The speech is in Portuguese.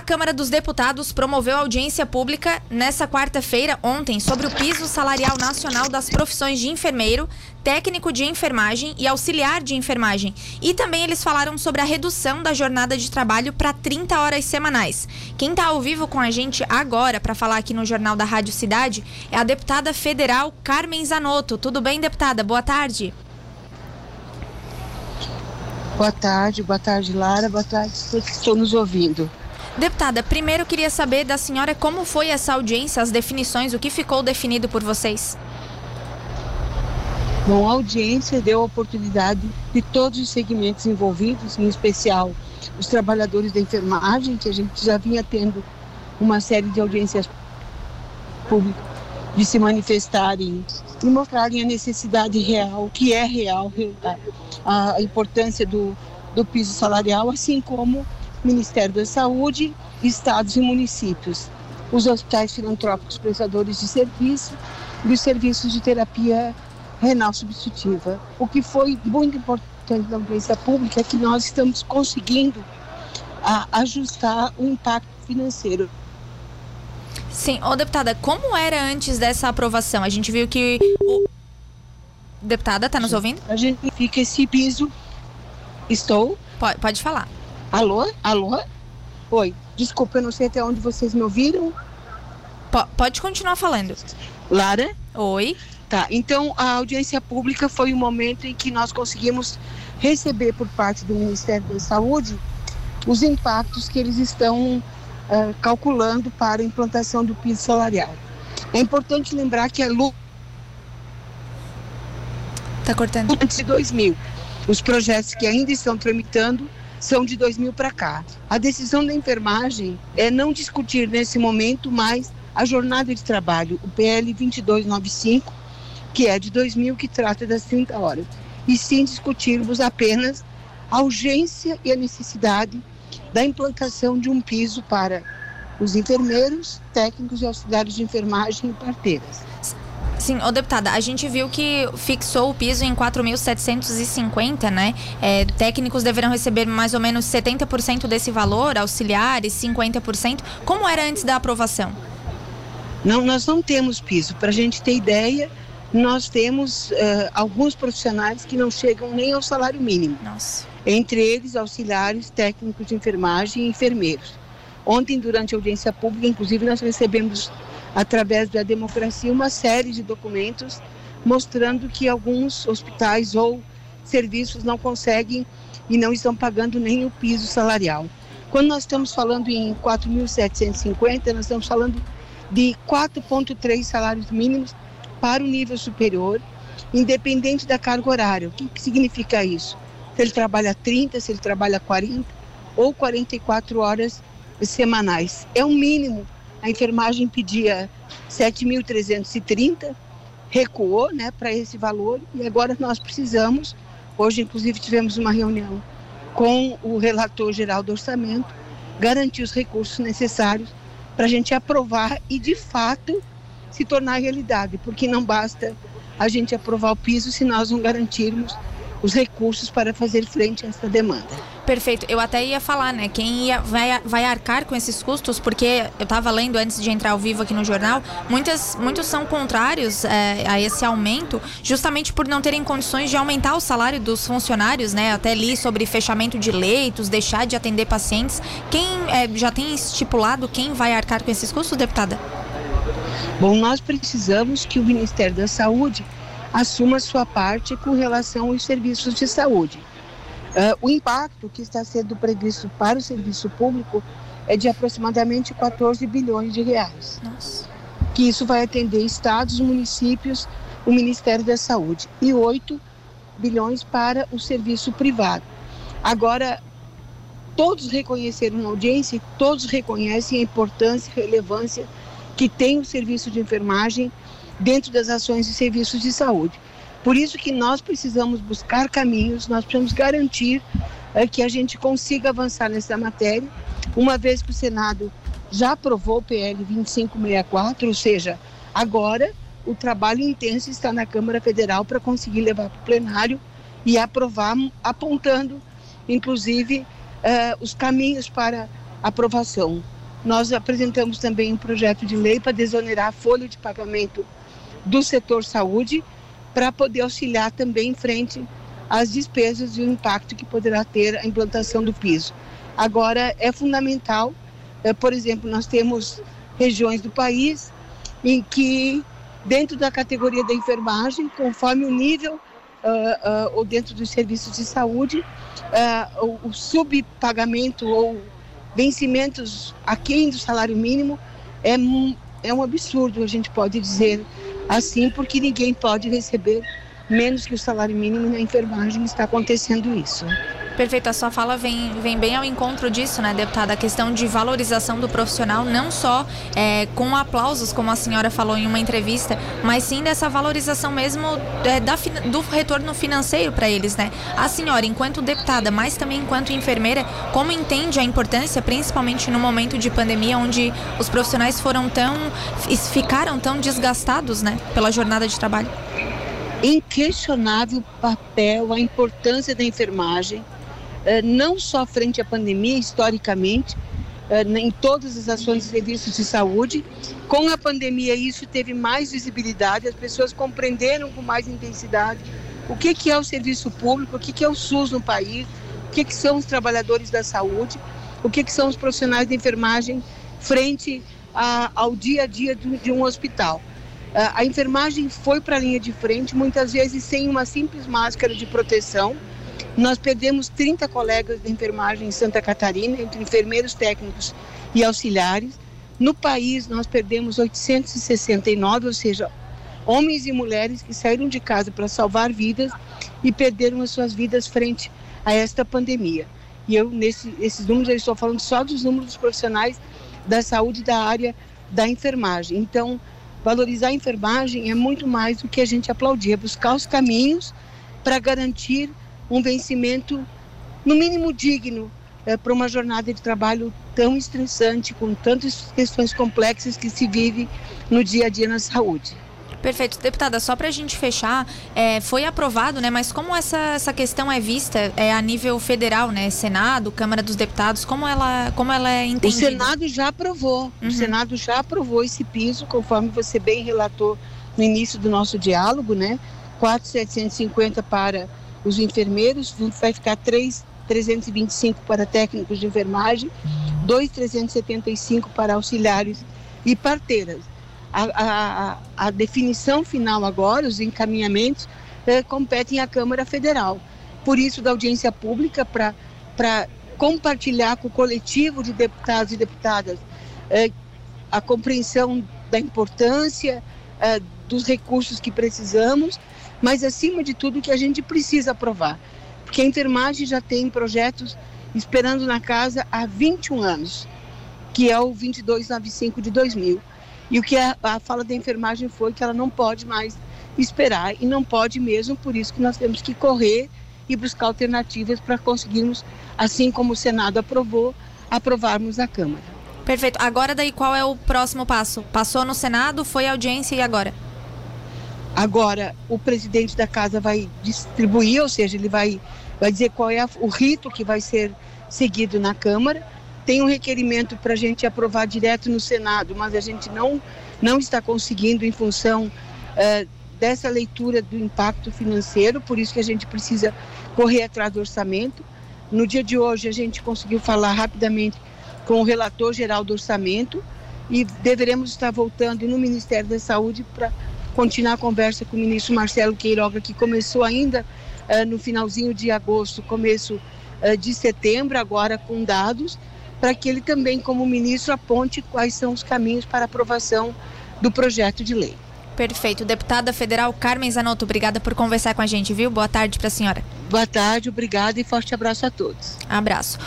A Câmara dos Deputados promoveu audiência pública nesta quarta-feira, ontem, sobre o piso salarial nacional das profissões de enfermeiro, técnico de enfermagem e auxiliar de enfermagem. E também eles falaram sobre a redução da jornada de trabalho para 30 horas semanais. Quem está ao vivo com a gente agora para falar aqui no Jornal da Rádio Cidade é a deputada federal Carmen Zanotto. Tudo bem, deputada? Boa tarde. Boa tarde, boa tarde, Lara. Boa tarde, todos que estão nos ouvindo. Deputada, primeiro queria saber da senhora como foi essa audiência, as definições, o que ficou definido por vocês? Bom, a audiência deu a oportunidade de todos os segmentos envolvidos, em especial os trabalhadores da enfermagem, que a gente já vinha tendo uma série de audiências públicas, de se manifestarem e mostrarem a necessidade real, que é real, a, a importância do, do piso salarial, assim como Ministério da Saúde, estados e municípios, os hospitais filantrópicos prestadores de serviço e os serviços de terapia renal substitutiva. O que foi muito importante na audiência pública é que nós estamos conseguindo ajustar o impacto financeiro. Sim, ô deputada, como era antes dessa aprovação? A gente viu que o... Deputada, está nos ouvindo? A gente fica esse piso. Estou? Pode, pode falar. Alô? Alô? Oi, desculpa, eu não sei até onde vocês me ouviram. P pode continuar falando. Lara? Oi. Tá, então a audiência pública foi o momento em que nós conseguimos receber por parte do Ministério da Saúde os impactos que eles estão uh, calculando para a implantação do piso salarial. É importante lembrar que a LU. Tá cortando. Antes de 2000. Os projetos que ainda estão tramitando são de 2000 para cá. A decisão da enfermagem é não discutir nesse momento mais a jornada de trabalho, o PL 2295, que é de 2000, que trata das 30 horas, e sim discutirmos apenas a urgência e a necessidade da implantação de um piso para os enfermeiros, técnicos e auxiliares de enfermagem e parteiras. Sim, ô deputada, a gente viu que fixou o piso em 4.750, né? É, técnicos deverão receber mais ou menos 70% desse valor, auxiliares 50%. Como era antes da aprovação? Não, nós não temos piso. Para a gente ter ideia, nós temos uh, alguns profissionais que não chegam nem ao salário mínimo. Nossa. Entre eles, auxiliares, técnicos de enfermagem e enfermeiros. Ontem, durante a audiência pública, inclusive, nós recebemos através da democracia, uma série de documentos mostrando que alguns hospitais ou serviços não conseguem e não estão pagando nem o piso salarial. Quando nós estamos falando em 4.750, nós estamos falando de 4,3 salários mínimos para o nível superior, independente da carga horária. O que, que significa isso? Se ele trabalha 30, se ele trabalha 40 ou 44 horas semanais. É o mínimo a enfermagem pedia 7.330, recuou né, para esse valor e agora nós precisamos, hoje inclusive tivemos uma reunião com o relator geral do orçamento, garantir os recursos necessários para a gente aprovar e de fato se tornar realidade, porque não basta a gente aprovar o piso se nós não garantirmos os recursos para fazer frente a essa demanda. Perfeito. Eu até ia falar, né? Quem ia, vai, vai arcar com esses custos, porque eu estava lendo antes de entrar ao vivo aqui no jornal, muitas, muitos são contrários é, a esse aumento, justamente por não terem condições de aumentar o salário dos funcionários, né? Até li sobre fechamento de leitos, deixar de atender pacientes. Quem é, já tem estipulado quem vai arcar com esses custos, deputada? Bom, nós precisamos que o Ministério da Saúde assuma sua parte com relação aos serviços de saúde. Uh, o impacto que está sendo previsto para o serviço público é de aproximadamente 14 bilhões de reais. Nossa. Que isso vai atender estados, municípios, o Ministério da Saúde e 8 bilhões para o serviço privado. Agora, todos reconheceram na audiência, todos reconhecem a importância e relevância que tem o serviço de enfermagem dentro das ações e serviços de saúde. Por isso que nós precisamos buscar caminhos, nós precisamos garantir é, que a gente consiga avançar nessa matéria, uma vez que o Senado já aprovou o PL 2564, ou seja, agora o trabalho intenso está na Câmara Federal para conseguir levar para o plenário e aprovar, apontando, inclusive, uh, os caminhos para aprovação. Nós apresentamos também um projeto de lei para desonerar a folha de pagamento do setor saúde, para poder auxiliar também em frente às despesas e o impacto que poderá ter a implantação do piso. Agora, é fundamental, é, por exemplo, nós temos regiões do país em que, dentro da categoria da enfermagem, conforme o nível uh, uh, ou dentro dos serviços de saúde, uh, o, o subpagamento ou vencimentos aquém do salário mínimo é, é um absurdo, a gente pode dizer assim, porque ninguém pode receber menos que o salário mínimo na enfermagem está acontecendo isso. Perfeito, a sua fala vem, vem bem ao encontro disso, né, deputada? A questão de valorização do profissional, não só é, com aplausos, como a senhora falou em uma entrevista, mas sim dessa valorização mesmo é, da, do retorno financeiro para eles, né? A senhora, enquanto deputada, mas também enquanto enfermeira, como entende a importância, principalmente no momento de pandemia, onde os profissionais foram tão. ficaram tão desgastados, né, pela jornada de trabalho? Inquestionável papel, a importância da enfermagem não só frente à pandemia, historicamente, eh, em todas as ações de serviços de saúde. Com a pandemia, isso teve mais visibilidade, as pessoas compreenderam com mais intensidade o que, que é o serviço público, o que, que é o SUS no país, o que, que são os trabalhadores da saúde, o que, que são os profissionais de enfermagem frente ao dia a dia de, de um hospital. Eh, a enfermagem foi para a linha de frente, muitas vezes sem uma simples máscara de proteção, nós perdemos 30 colegas de enfermagem em Santa Catarina, entre enfermeiros técnicos e auxiliares. No país, nós perdemos 869, ou seja, homens e mulheres que saíram de casa para salvar vidas e perderam as suas vidas frente a esta pandemia. E eu, nesse, esses números, eu estou falando só dos números dos profissionais da saúde da área da enfermagem. Então, valorizar a enfermagem é muito mais do que a gente aplaudir, é buscar os caminhos para garantir um vencimento, no mínimo, digno é, para uma jornada de trabalho tão estressante, com tantas questões complexas que se vive no dia a dia na saúde. Perfeito. Deputada, só para a gente fechar, é, foi aprovado, né? Mas como essa, essa questão é vista é, a nível federal, né? Senado, Câmara dos Deputados, como ela, como ela é entendida? O Senado já aprovou. Uhum. O Senado já aprovou esse piso, conforme você bem relatou no início do nosso diálogo, né? 4,750 para os enfermeiros, vai ficar 325 para técnicos de enfermagem, 2,375 para auxiliares e parteiras. A, a, a, definição final agora, os encaminhamentos, eh, competem à Câmara Federal. Por isso, da audiência pública, para compartilhar com o coletivo de deputados e deputadas eh, a compreensão da importância eh, dos recursos que precisamos mas acima de tudo que a gente precisa aprovar. Porque a enfermagem já tem projetos esperando na casa há 21 anos, que é o 2295 de 2000. E o que a, a fala da enfermagem foi que ela não pode mais esperar e não pode mesmo, por isso que nós temos que correr e buscar alternativas para conseguirmos, assim como o Senado aprovou, aprovarmos a Câmara. Perfeito. Agora daí qual é o próximo passo? Passou no Senado, foi audiência e agora? Agora, o presidente da casa vai distribuir, ou seja, ele vai, vai dizer qual é o rito que vai ser seguido na Câmara. Tem um requerimento para a gente aprovar direto no Senado, mas a gente não, não está conseguindo em função uh, dessa leitura do impacto financeiro, por isso que a gente precisa correr atrás do orçamento. No dia de hoje, a gente conseguiu falar rapidamente com o relator geral do orçamento e deveremos estar voltando no Ministério da Saúde para continuar a conversa com o ministro Marcelo Queiroga, que começou ainda uh, no finalzinho de agosto, começo uh, de setembro, agora com dados, para que ele também, como ministro, aponte quais são os caminhos para aprovação do projeto de lei. Perfeito. Deputada Federal Carmen Zanotto, obrigada por conversar com a gente, viu? Boa tarde para a senhora. Boa tarde, obrigada e forte abraço a todos. Abraço.